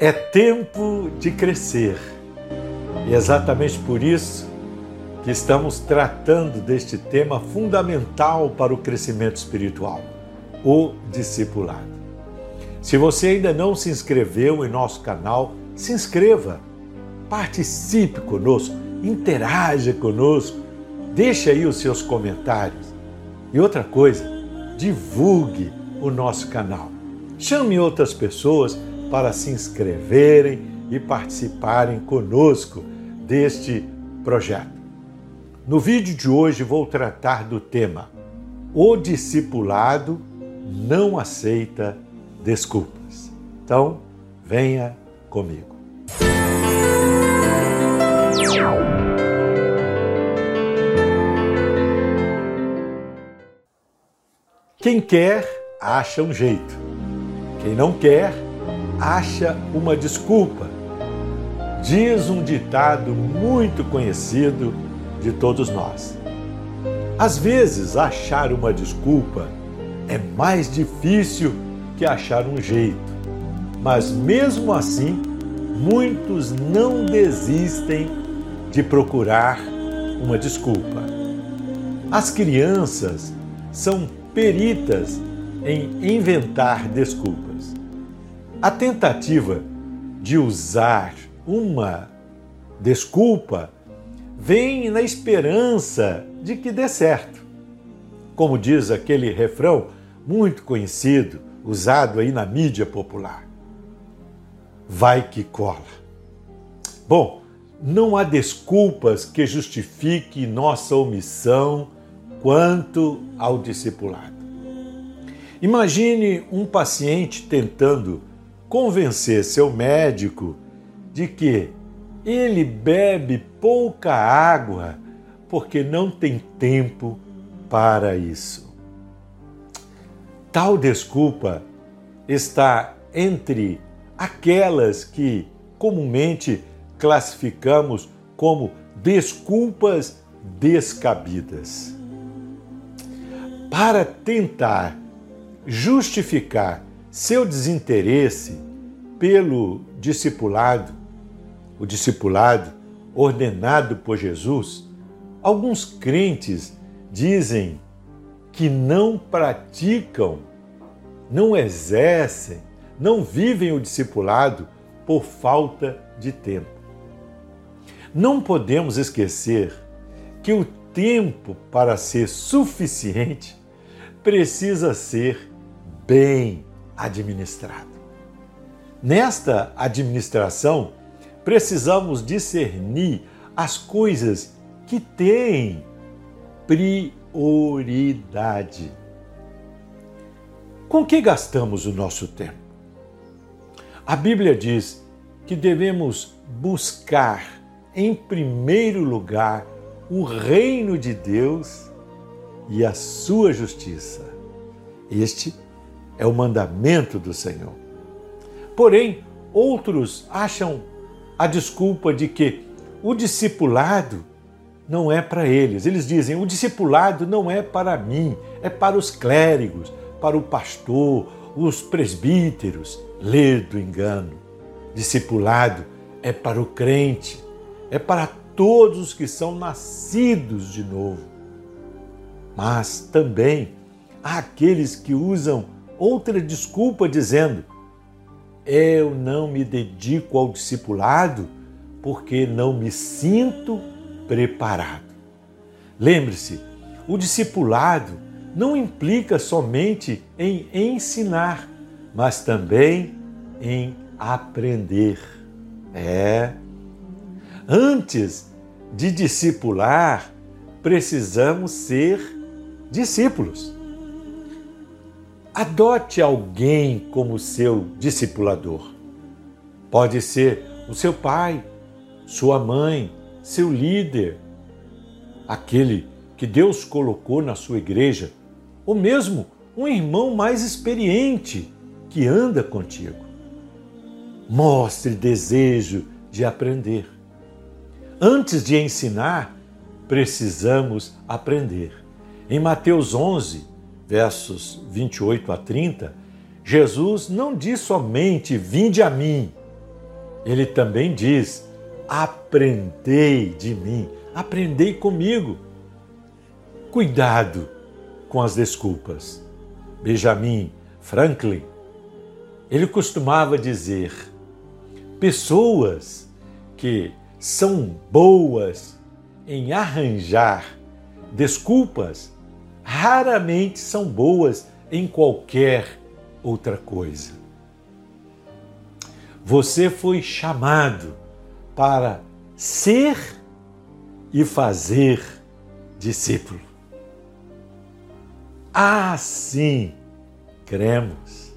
É tempo de crescer. E é exatamente por isso que estamos tratando deste tema fundamental para o crescimento espiritual, o discipulado. Se você ainda não se inscreveu em nosso canal, se inscreva, participe conosco, interaja conosco, deixe aí os seus comentários. E outra coisa, divulgue o nosso canal. Chame outras pessoas para se inscreverem e participarem conosco deste projeto. No vídeo de hoje vou tratar do tema O discipulado não aceita desculpas. Então, venha comigo. Quem quer, acha um jeito. Quem não quer, acha uma desculpa. Diz um ditado muito conhecido de todos nós. Às vezes, achar uma desculpa é mais difícil que achar um jeito, mas mesmo assim, muitos não desistem de procurar uma desculpa. As crianças são peritas em inventar desculpas. A tentativa de usar uma desculpa vem na esperança de que dê certo. Como diz aquele refrão muito conhecido, usado aí na mídia popular. Vai que cola. Bom, não há desculpas que justifiquem nossa omissão quanto ao discipulado. Imagine um paciente tentando convencer seu médico de que ele bebe pouca água porque não tem tempo para isso. Tal desculpa está entre aquelas que comumente classificamos como desculpas descabidas. Para tentar justificar seu desinteresse pelo discipulado, o discipulado ordenado por Jesus, alguns crentes dizem que não praticam, não exercem, não vivem o discipulado por falta de tempo. Não podemos esquecer que o tempo para ser suficiente precisa ser bem administrado. Nesta administração, precisamos discernir as coisas que têm prioridade. Com que gastamos o nosso tempo? A Bíblia diz que devemos buscar, em primeiro lugar, o reino de Deus e a sua justiça. Este é o mandamento do Senhor. Porém, outros acham a desculpa de que o discipulado não é para eles. Eles dizem: o discipulado não é para mim, é para os clérigos, para o pastor, os presbíteros. Lê do engano. Discipulado é para o crente, é para todos os que são nascidos de novo. Mas também há aqueles que usam outra desculpa dizendo: eu não me dedico ao discipulado porque não me sinto preparado. Lembre-se, o discipulado não implica somente em ensinar, mas também em aprender. É. Antes de discipular, precisamos ser discípulos. Adote alguém como seu discipulador. Pode ser o seu pai, sua mãe, seu líder, aquele que Deus colocou na sua igreja, ou mesmo um irmão mais experiente que anda contigo. Mostre desejo de aprender. Antes de ensinar, precisamos aprender. Em Mateus 11, versos 28 a 30, Jesus não diz somente vinde a mim, Ele também diz: aprendei de mim, aprendei comigo. Cuidado com as desculpas. Benjamin Franklin, ele costumava dizer: pessoas que são boas em arranjar desculpas raramente são boas em qualquer outra coisa. Você foi chamado para ser e fazer discípulo. Assim cremos.